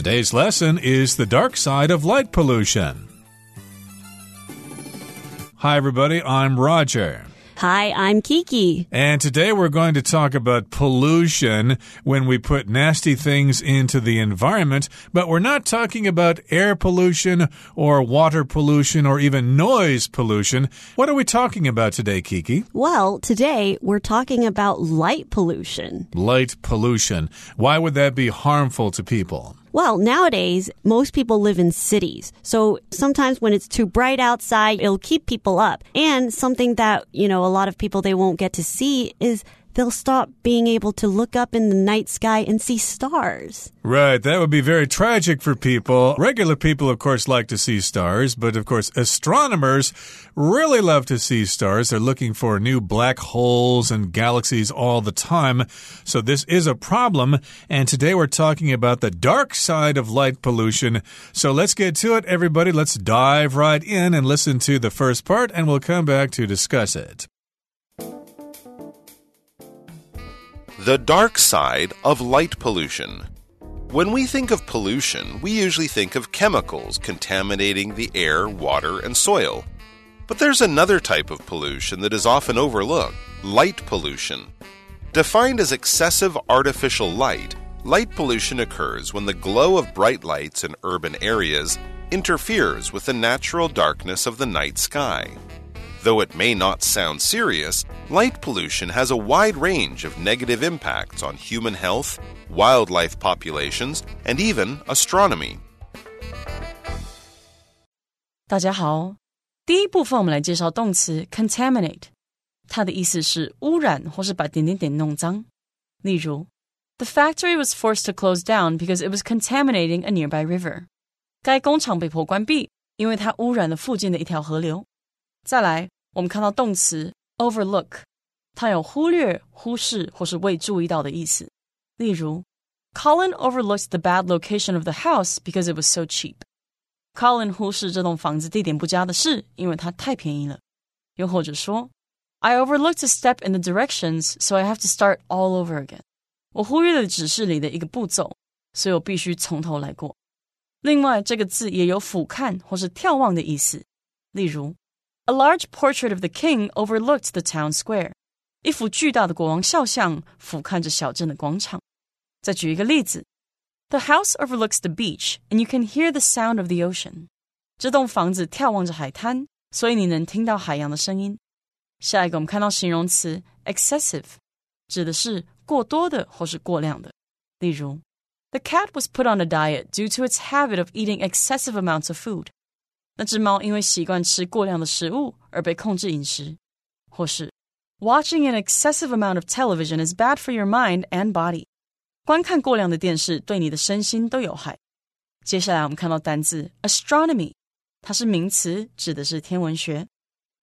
Today's lesson is the dark side of light pollution. Hi, everybody. I'm Roger. Hi, I'm Kiki. And today we're going to talk about pollution when we put nasty things into the environment, but we're not talking about air pollution or water pollution or even noise pollution. What are we talking about today, Kiki? Well, today we're talking about light pollution. Light pollution. Why would that be harmful to people? Well, nowadays, most people live in cities. So sometimes when it's too bright outside, it'll keep people up. And something that, you know, a lot of people they won't get to see is they'll stop being able to look up in the night sky and see stars. Right, that would be very tragic for people. Regular people, of course, like to see stars, but of course, astronomers really love to see stars. They're looking for new black holes and galaxies all the time. So, this is a problem. And today we're talking about the dark side of light pollution. So, let's get to it, everybody. Let's dive right in and listen to the first part, and we'll come back to discuss it. The dark side of light pollution. When we think of pollution, we usually think of chemicals contaminating the air, water, and soil. But there's another type of pollution that is often overlooked light pollution. Defined as excessive artificial light, light pollution occurs when the glow of bright lights in urban areas interferes with the natural darkness of the night sky. Though it may not sound serious, light pollution has a wide range of negative impacts on human health, wildlife populations, and even astronomy. 大家好，第一部分我们来介绍动词 contaminate，它的意思是污染或是把点点点弄脏。例如，The factory was forced to close down because it was contaminating a nearby river。该工厂被迫关闭，因为它污染了附近的一条河流。 再来，我们看到动词 overlook，它有忽略、忽视或是未注意到的意思。例如，Colin overlooked the bad location of the house because it was so cheap。Colin 忽视这栋房子地点不佳的事，因为它太便宜了。又或者说，I overlooked a step in the directions, so I have to start all over again。我忽略了指示里的一个步骤，所以我必须从头来过。另外，这个字也有俯瞰或是眺望的意思。例如 a large portrait of the king overlooked the town square. 一幅巨大的国王肖像俯瞰着小镇的广场。再举一个例子：The house overlooks the beach, and you can hear the sound of the ocean. 这栋房子眺望着海滩，所以你能听到海洋的声音。下一个，我们看到形容词 excessive，指的是过多的或是过量的。例如，The cat was put on a diet due to its habit of eating excessive amounts of food. 那只猫因为习惯吃过量的食物而被控制饮食，或是 Watching an excessive amount of television is bad for your mind and body。观看过量的电视对你的身心都有害。接下来我们看到单字 astronomy，它是名词，指的是天文学。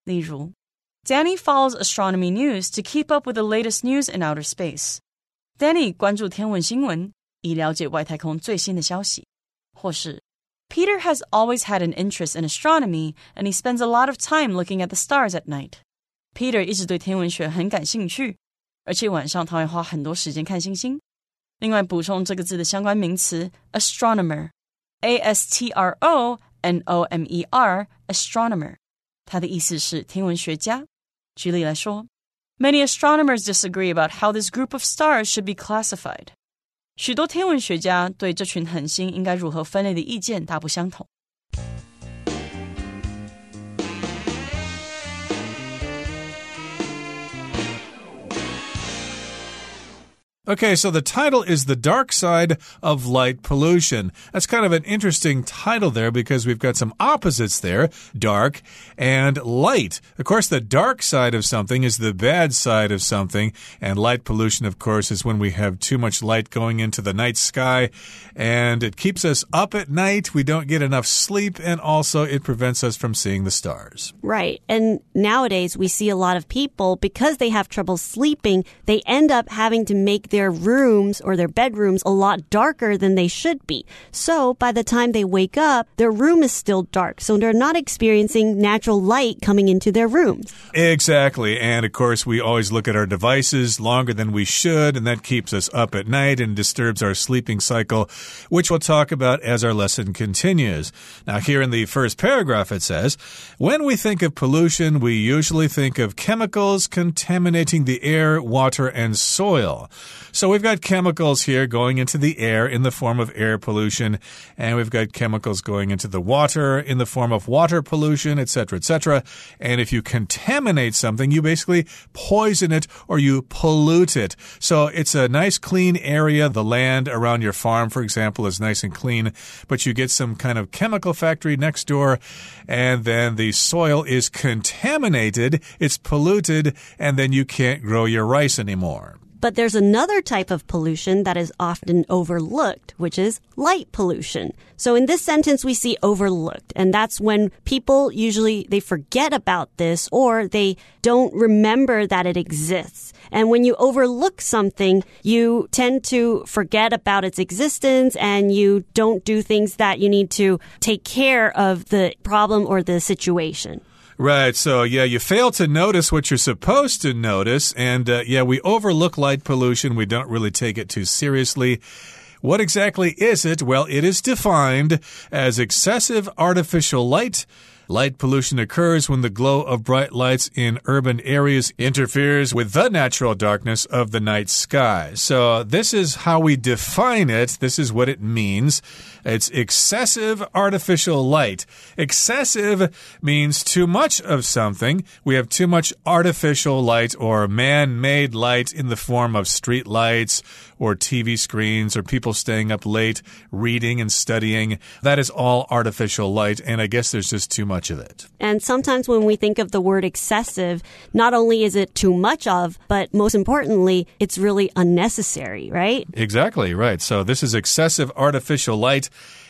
例如，Danny follows astronomy news to keep up with the latest news in outer space。Danny 关注天文新闻，以了解外太空最新的消息，或是 Peter has always had an interest in astronomy, and he spends a lot of time looking at the stars at night. Peter 一直对天文学很感兴趣，而且晚上他会花很多时间看星星。另外，补充这个字的相关名词 astronomer，a s t r o n o m e r，astronomer，它的意思是天文学家。举例来说，Many astronomers disagree about how this group of stars should be classified. 许多天文学家对这群恒星应该如何分类的意见大不相同。Okay, so the title is The Dark Side of Light Pollution. That's kind of an interesting title there because we've got some opposites there dark and light. Of course, the dark side of something is the bad side of something, and light pollution, of course, is when we have too much light going into the night sky and it keeps us up at night. We don't get enough sleep, and also it prevents us from seeing the stars. Right. And nowadays, we see a lot of people because they have trouble sleeping, they end up having to make their rooms or their bedrooms a lot darker than they should be. So by the time they wake up, their room is still dark. So they're not experiencing natural light coming into their rooms. Exactly. And of course, we always look at our devices longer than we should, and that keeps us up at night and disturbs our sleeping cycle, which we'll talk about as our lesson continues. Now, here in the first paragraph, it says, When we think of pollution, we usually think of chemicals contaminating the air, water, and soil. So we've got chemicals here going into the air in the form of air pollution, and we've got chemicals going into the water in the form of water pollution, etc., etc. And if you contaminate something, you basically poison it or you pollute it. So it's a nice clean area. The land around your farm, for example, is nice and clean, but you get some kind of chemical factory next door, and then the soil is contaminated, it's polluted, and then you can't grow your rice anymore. But there's another type of pollution that is often overlooked, which is light pollution. So in this sentence, we see overlooked. And that's when people usually, they forget about this or they don't remember that it exists. And when you overlook something, you tend to forget about its existence and you don't do things that you need to take care of the problem or the situation. Right. So, yeah, you fail to notice what you're supposed to notice. And, uh, yeah, we overlook light pollution. We don't really take it too seriously. What exactly is it? Well, it is defined as excessive artificial light. Light pollution occurs when the glow of bright lights in urban areas interferes with the natural darkness of the night sky. So, this is how we define it. This is what it means. It's excessive artificial light. Excessive means too much of something. We have too much artificial light or man made light in the form of street lights or TV screens or people staying up late reading and studying. That is all artificial light, and I guess there's just too much of it. And sometimes when we think of the word excessive, not only is it too much of, but most importantly, it's really unnecessary, right? Exactly, right. So this is excessive artificial light.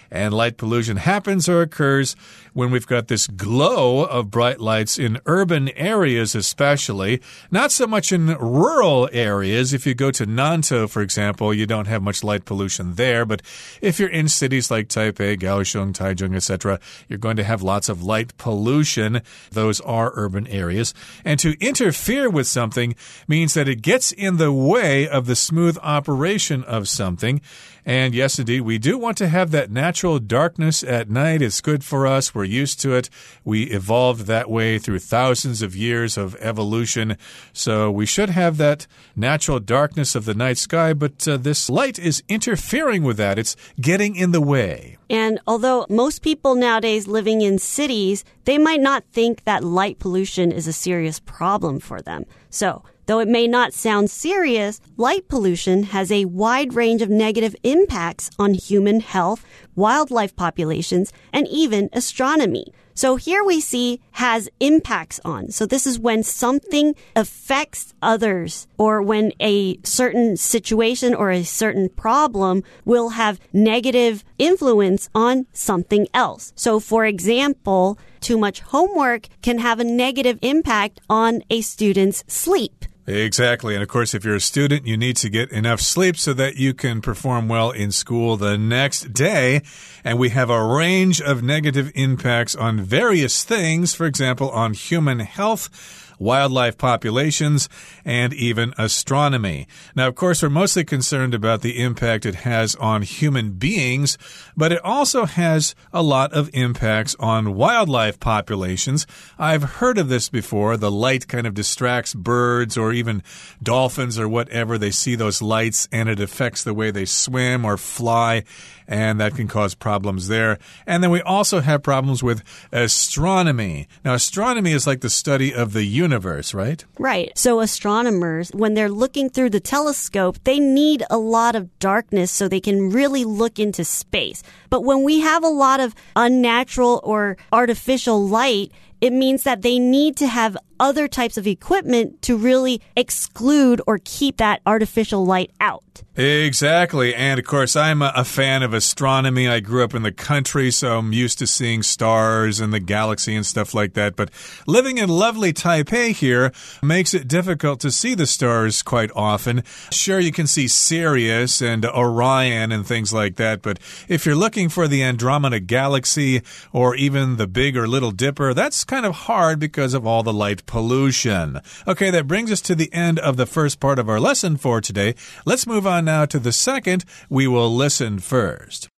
And light pollution happens or occurs when we've got this glow of bright lights in urban areas, especially. Not so much in rural areas. If you go to Nantou, for example, you don't have much light pollution there. But if you're in cities like Taipei, Kaohsiung, Taichung, etc., you're going to have lots of light pollution. Those are urban areas. And to interfere with something means that it gets in the way of the smooth operation of something. And yes, indeed, we do want to have that natural darkness at night. It's good for us. We're used to it. We evolved that way through thousands of years of evolution. So we should have that natural darkness of the night sky, but uh, this light is interfering with that. It's getting in the way. And although most people nowadays living in cities, they might not think that light pollution is a serious problem for them. So, Though it may not sound serious, light pollution has a wide range of negative impacts on human health, wildlife populations, and even astronomy. So here we see has impacts on. So this is when something affects others or when a certain situation or a certain problem will have negative influence on something else. So for example, too much homework can have a negative impact on a student's sleep. Exactly. And of course, if you're a student, you need to get enough sleep so that you can perform well in school the next day. And we have a range of negative impacts on various things, for example, on human health wildlife populations, and even astronomy. Now, of course, we're mostly concerned about the impact it has on human beings, but it also has a lot of impacts on wildlife populations. I've heard of this before. The light kind of distracts birds or even dolphins or whatever. They see those lights and it affects the way they swim or fly and that can cause problems there. And then we also have problems with astronomy. Now, astronomy is like the study of the universe, right? Right. So, astronomers, when they're looking through the telescope, they need a lot of darkness so they can really look into space. But when we have a lot of unnatural or artificial light, it means that they need to have other types of equipment to really exclude or keep that artificial light out. Exactly. And of course, I'm a, fan of astronomy. I grew up in the country, so I'm used to seeing stars and the galaxy and stuff like that. But living in lovely Taipei here makes it difficult to see the stars quite often. Sure, you can see Sirius and Orion and things like that. But if you're looking for the Andromeda Galaxy or even the Big or Little Dipper, that's kind of hard because of all the light pollution. Okay, that brings us to the end of the first part of our lesson for today. Let's move on now to the second. We will listen first.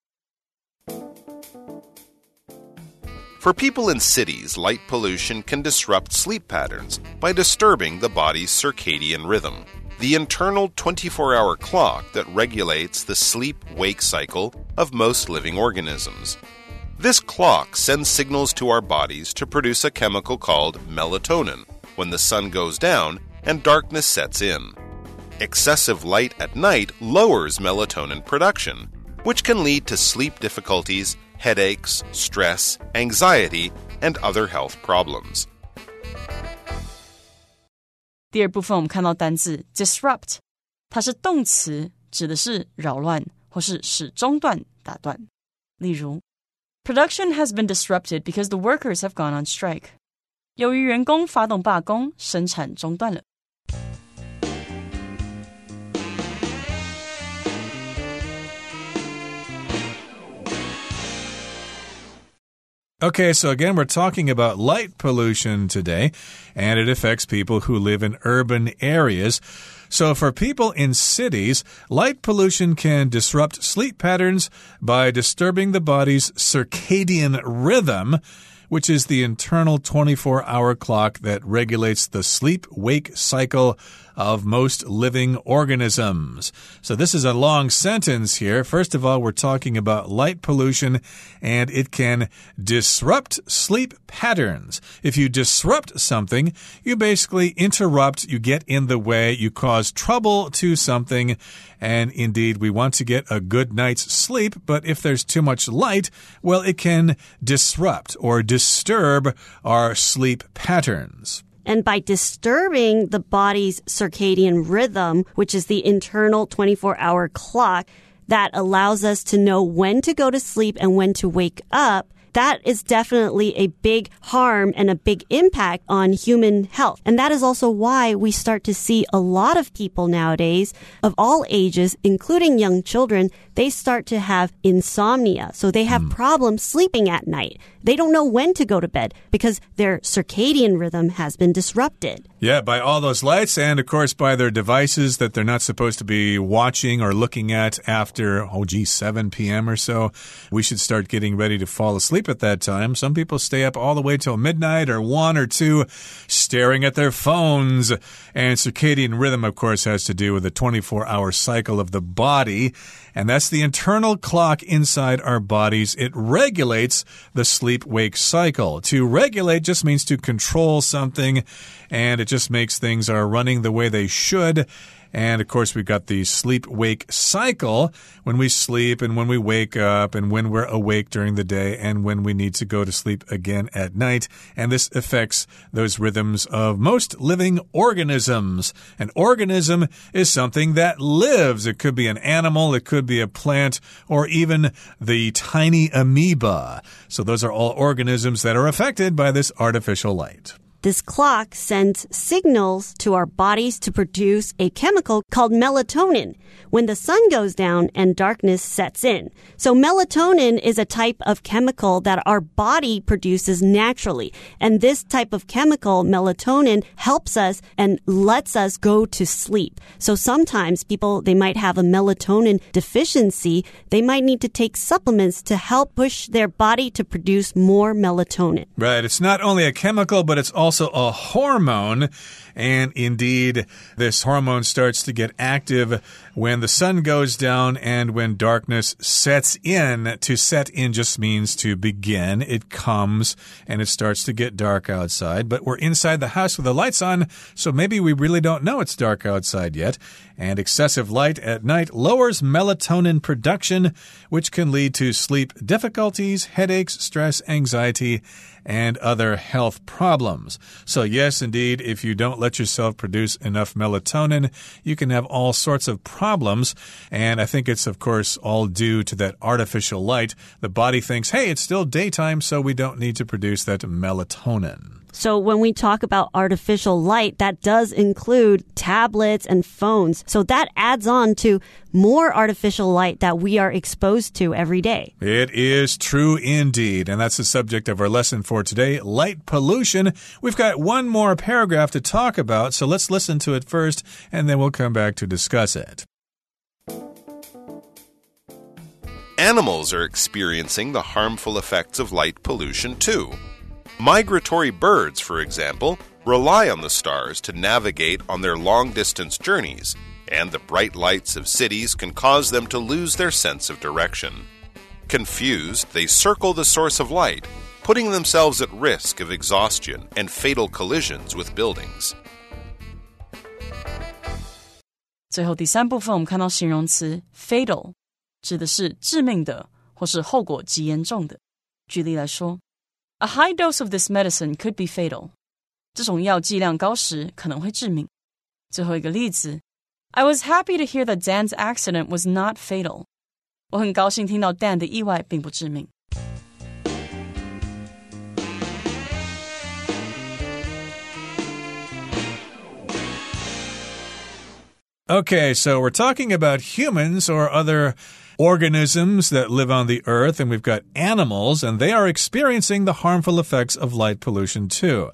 For people in cities, light pollution can disrupt sleep patterns by disturbing the body's circadian rhythm, the internal 24 hour clock that regulates the sleep wake cycle of most living organisms. This clock sends signals to our bodies to produce a chemical called melatonin when the sun goes down and darkness sets in. Excessive light at night lowers melatonin production, which can lead to sleep difficulties, headaches, stress, anxiety, and other health problems. 第二部分我们看到单字 disrupt，它是动词，指的是扰乱或是使中断、打断。例如 ，Production has been disrupted because the workers have gone on strike。由于员工发动罢工，生产中断了。Okay, so again, we're talking about light pollution today, and it affects people who live in urban areas. So, for people in cities, light pollution can disrupt sleep patterns by disturbing the body's circadian rhythm which is the internal 24 hour clock that regulates the sleep wake cycle of most living organisms. So this is a long sentence here. First of all, we're talking about light pollution and it can disrupt sleep patterns. If you disrupt something, you basically interrupt, you get in the way, you cause trouble to something. And indeed, we want to get a good night's sleep, but if there's too much light, well, it can disrupt or disturb our sleep patterns. And by disturbing the body's circadian rhythm, which is the internal 24 hour clock that allows us to know when to go to sleep and when to wake up, that is definitely a big harm and a big impact on human health. And that is also why we start to see a lot of people nowadays of all ages, including young children, they start to have insomnia. So they have mm. problems sleeping at night. They don't know when to go to bed because their circadian rhythm has been disrupted. Yeah, by all those lights and, of course, by their devices that they're not supposed to be watching or looking at after, oh, gee, 7 p.m. or so. We should start getting ready to fall asleep at that time. Some people stay up all the way till midnight or 1 or 2 staring at their phones. And circadian rhythm, of course, has to do with the 24 hour cycle of the body. And that's the internal clock inside our bodies. It regulates the sleep wake cycle. To regulate just means to control something, and it just makes things are running the way they should. And of course, we've got the sleep wake cycle when we sleep and when we wake up and when we're awake during the day and when we need to go to sleep again at night. And this affects those rhythms of most living organisms. An organism is something that lives. It could be an animal, it could be a plant, or even the tiny amoeba. So those are all organisms that are affected by this artificial light. This clock sends signals to our bodies to produce a chemical called melatonin when the sun goes down and darkness sets in. So melatonin is a type of chemical that our body produces naturally. And this type of chemical, melatonin, helps us and lets us go to sleep. So sometimes people, they might have a melatonin deficiency. They might need to take supplements to help push their body to produce more melatonin. Right. It's not only a chemical, but it's also also a hormone. And indeed, this hormone starts to get active when the sun goes down and when darkness sets in. To set in just means to begin. It comes and it starts to get dark outside, but we're inside the house with the lights on, so maybe we really don't know it's dark outside yet. And excessive light at night lowers melatonin production, which can lead to sleep difficulties, headaches, stress, anxiety, and other health problems. So, yes, indeed, if you don't let yourself produce enough melatonin, you can have all sorts of problems. And I think it's, of course, all due to that artificial light. The body thinks, hey, it's still daytime, so we don't need to produce that melatonin. So when we talk about artificial light, that does include tablets and phones. So that adds on to more artificial light that we are exposed to every day. It is true indeed. And that's the subject of our lesson for today light pollution. We've got one more paragraph to talk about, so let's listen to it first, and then we'll come back to discuss it. Animals are experiencing the harmful effects of light pollution too. Migratory birds, for example, rely on the stars to navigate on their long distance journeys, and the bright lights of cities can cause them to lose their sense of direction. Confused, they circle the source of light, putting themselves at risk of exhaustion and fatal collisions with buildings. 最后第三部分，我们看到形容词 fatal，指的是致命的或是后果极严重的。举例来说。 a high dose of this medicine could be fatal. 这种药剂量高时可能会致命。最后一个例子，I was happy to hear that Dan's accident was not fatal. 我很高兴听到 Dan 的意外并不致命。Okay, so we're talking about humans or other organisms that live on the earth, and we've got animals, and they are experiencing the harmful effects of light pollution too.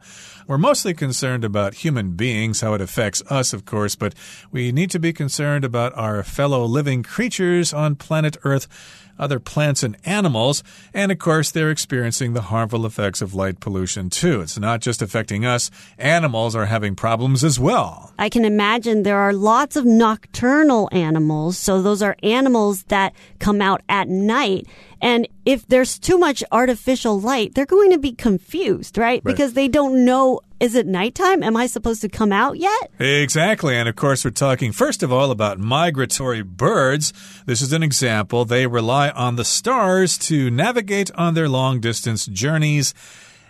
We're mostly concerned about human beings, how it affects us, of course, but we need to be concerned about our fellow living creatures on planet Earth other plants and animals. And of course, they're experiencing the harmful effects of light pollution too. It's not just affecting us, animals are having problems as well. I can imagine there are lots of nocturnal animals. So those are animals that come out at night. And if there's too much artificial light, they're going to be confused, right? right? Because they don't know is it nighttime? Am I supposed to come out yet? Exactly. And of course, we're talking first of all about migratory birds. This is an example. They rely on the stars to navigate on their long distance journeys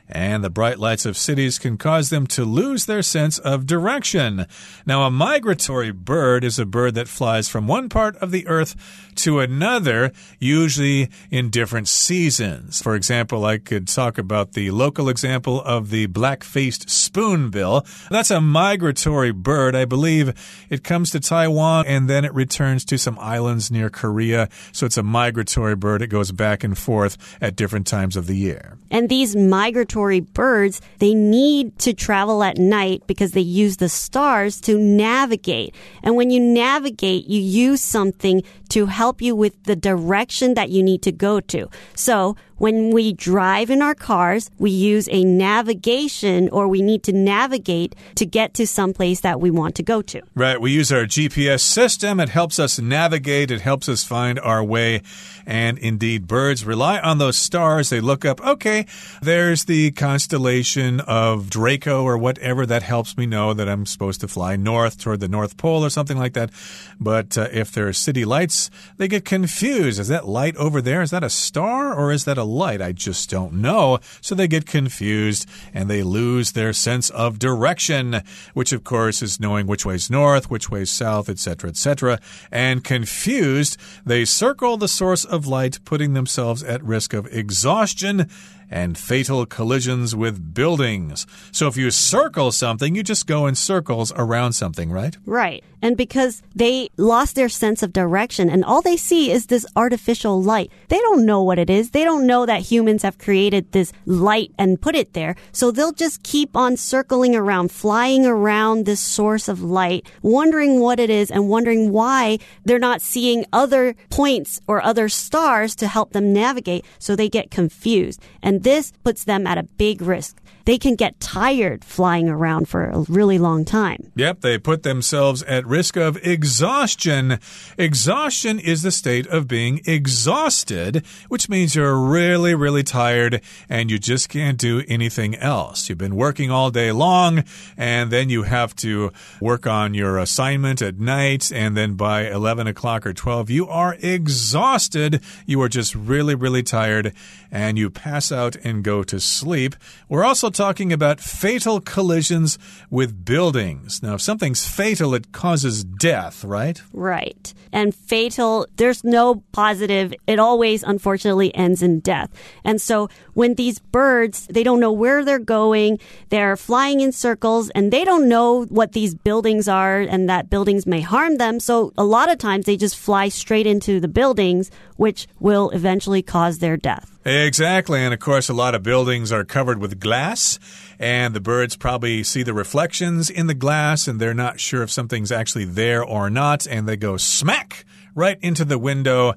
and the bright lights of cities can cause them to lose their sense of direction. Now, a migratory bird is a bird that flies from one part of the earth to another, usually in different seasons. For example, I could talk about the local example of the black faced spoonbill. That's a migratory bird. I believe it comes to Taiwan and then it returns to some islands near Korea. So it's a migratory bird. It goes back and forth at different times of the year. And these migratory birds, they need to travel at night because they use the stars to navigate. And when you navigate, you use something to help you with the direction that you need to go to. So when we drive in our cars, we use a navigation or we need to navigate to get to some place that we want to go to. Right. We use our GPS system. It helps us navigate. It helps us find our way. And indeed, birds rely on those stars. They look up, okay, there's the constellation of Draco or whatever. That helps me know that I'm supposed to fly north toward the North Pole or something like that. But uh, if there are city lights, they get confused. Is that light over there? Is that a star or is that a light? I just don't know. So they get confused and they lose their sense of direction, which of course is knowing which way's north, which way's south, etc., etc. And confused, they circle the source of light, putting themselves at risk of exhaustion and fatal collisions with buildings. So if you circle something, you just go in circles around something, right? Right. And because they lost their sense of direction and all they see is this artificial light, they don't know what it is. They don't know that humans have created this light and put it there. So they'll just keep on circling around, flying around this source of light, wondering what it is and wondering why they're not seeing other points or other stars to help them navigate. So they get confused. And this puts them at a big risk they can get tired flying around for a really long time. Yep, they put themselves at risk of exhaustion. Exhaustion is the state of being exhausted, which means you're really, really tired and you just can't do anything else. You've been working all day long and then you have to work on your assignment at night and then by 11 o'clock or 12, you are exhausted. You are just really, really tired and you pass out and go to sleep. We're also talking about fatal collisions with buildings. Now, if something's fatal, it causes death, right? Right. And fatal, there's no positive. It always, unfortunately, ends in death. And so when these birds, they don't know where they're going, they're flying in circles, and they don't know what these buildings are and that buildings may harm them. So a lot of times they just fly straight into the buildings, which will eventually cause their death. Exactly. And of course, a lot of buildings are covered with glass, and the birds probably see the reflections in the glass, and they're not sure if something's actually there or not, and they go smack right into the window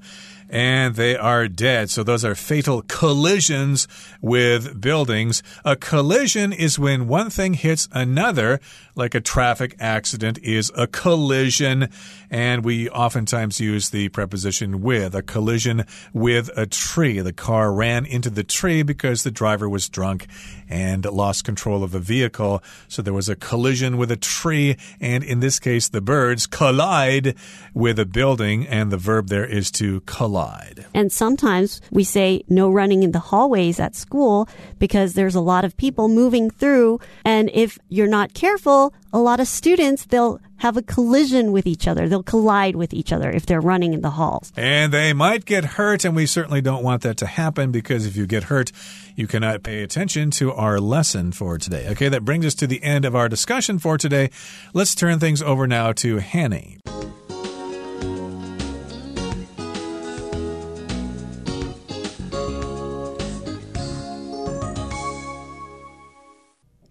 and they are dead. So those are fatal collisions with buildings. A collision is when one thing hits another, like a traffic accident is a collision. And we oftentimes use the preposition with, a collision with a tree. The car ran into the tree because the driver was drunk and lost control of the vehicle. So there was a collision with a tree. And in this case, the birds collide with a building. And the verb there is to collide. And sometimes we say no running in the hallways at school because there's a lot of people moving through. And if you're not careful, a lot of students, they'll have a collision with each other. They'll collide with each other if they're running in the halls. And they might get hurt, and we certainly don't want that to happen because if you get hurt, you cannot pay attention to our lesson for today. Okay, that brings us to the end of our discussion for today. Let's turn things over now to Hanny.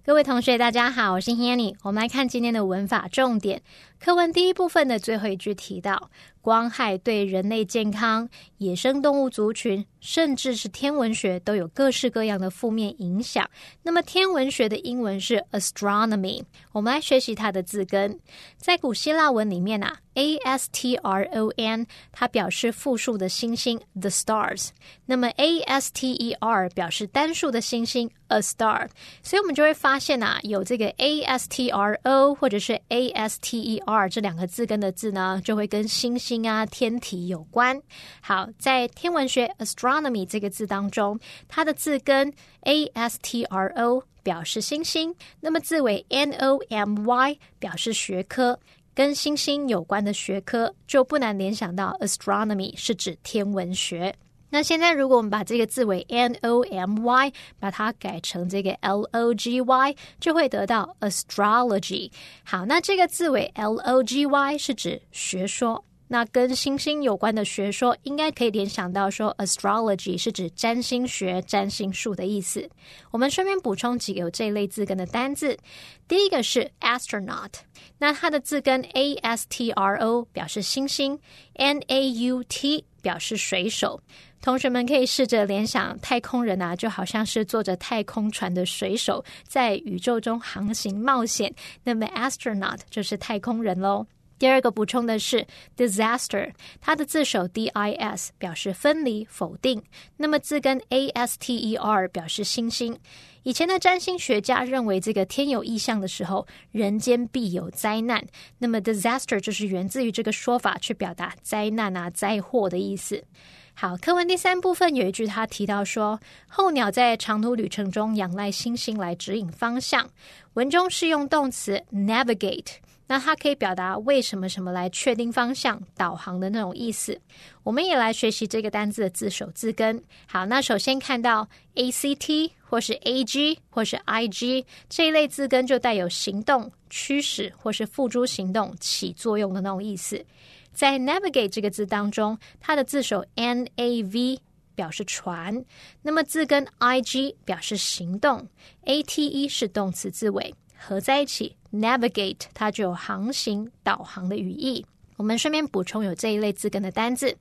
各位同学，大家好，我是 Hanny。我们来看今天的文法重点。课文第一部分的最后一句提到，光害对人类健康、野生动物族群，甚至是天文学都有各式各样的负面影响。那么，天文学的英文是 astronomy。我们来学习它的字根，在古希腊文里面啊。A S T R O N，它表示复数的星星，the stars。那么 A S T E R 表示单数的星星，a star。所以我们就会发现啊，有这个 A S T R O 或者是 A S T E R 这两个字根的字呢，就会跟星星啊、天体有关。好，在天文学 astronomy 这个字当中，它的字根 A S T R O 表示星星，那么字尾 N O M Y 表示学科。跟星星有关的学科，就不难联想到 astronomy 是指天文学。那现在，如果我们把这个字尾 n o m y 把它改成这个 l o g y，就会得到 astrology。好，那这个字尾 l o g y 是指学说。那跟星星有关的学说，应该可以联想到说，astrology 是指占星学、占星术的意思。我们顺便补充几个有这类字根的单字。第一个是 astronaut，那它的字根 a s t r o 表示星星，n a u t 表示水手。同学们可以试着联想，太空人啊，就好像是坐着太空船的水手，在宇宙中航行冒险。那么 astronaut 就是太空人喽。第二个补充的是 disaster，它的字首 d i s 表示分离、否定，那么字根 a s t e r 表示星星。以前的占星学家认为，这个天有异象的时候，人间必有灾难。那么 disaster 就是源自于这个说法，去表达灾难啊、灾祸的意思。好，课文第三部分有一句，他提到说，候鸟在长途旅程中仰赖星星来指引方向。文中是用动词 navigate。那它可以表达为什么什么来确定方向、导航的那种意思。我们也来学习这个单字的字首字根。好，那首先看到 a c t 或是 a g 或是 i g 这一类字根，就带有行动、驱使或是付诸行动、起作用的那种意思。在 navigate 这个字当中，它的字首 n a v 表示船，那么字根 i g 表示行动，a t e 是动词字尾。合在一起，navigate 它就有航行、导航的语义。我们顺便补充有这一类字根的单字，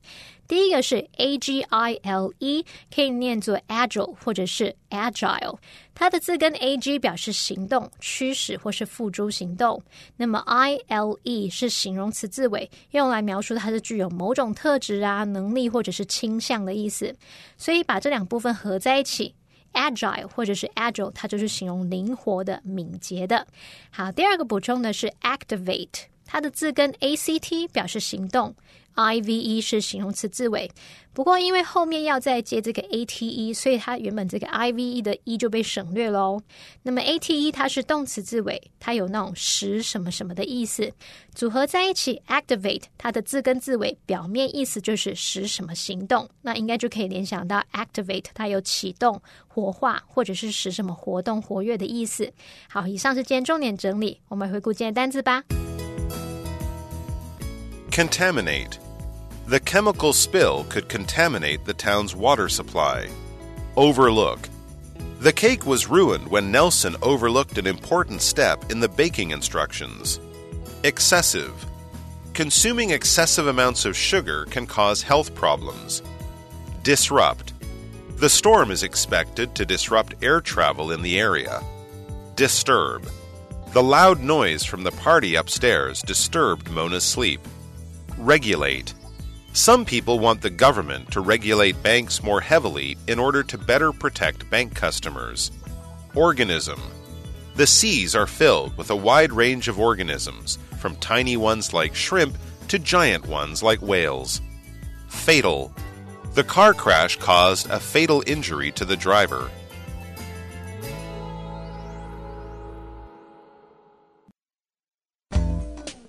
第一个是 a g i l e，可以念作 agile 或者是 agile。它的字根 a g 表示行动、驱使或是付诸行动，那么 i l e 是形容词字尾，用来描述它是具有某种特质啊、能力或者是倾向的意思。所以把这两部分合在一起。agile 或者是 agile，它就是形容灵活的、敏捷的。好，第二个补充的是 activate，它的字根 a c t 表示行动 I V E 是形容词字尾。不过因为后面要再接这个 A T E，所以它原本这个 I V E 的 E 就被省略喽。那么 A T E 它是动词字尾，它有那种使什么什么的意思，组合在一起 activate 它的字根字尾表面意思就是使什么行动，那应该就可以联想到 activate 它有启动、活化或者是使什么活动活跃的意思。好，以上是今天重点整理，我们回顾今天单词吧。Contaminate. The chemical spill could contaminate the town's water supply. Overlook. The cake was ruined when Nelson overlooked an important step in the baking instructions. Excessive. Consuming excessive amounts of sugar can cause health problems. Disrupt. The storm is expected to disrupt air travel in the area. Disturb. The loud noise from the party upstairs disturbed Mona's sleep. Regulate. Some people want the government to regulate banks more heavily in order to better protect bank customers. Organism. The seas are filled with a wide range of organisms, from tiny ones like shrimp to giant ones like whales. Fatal. The car crash caused a fatal injury to the driver.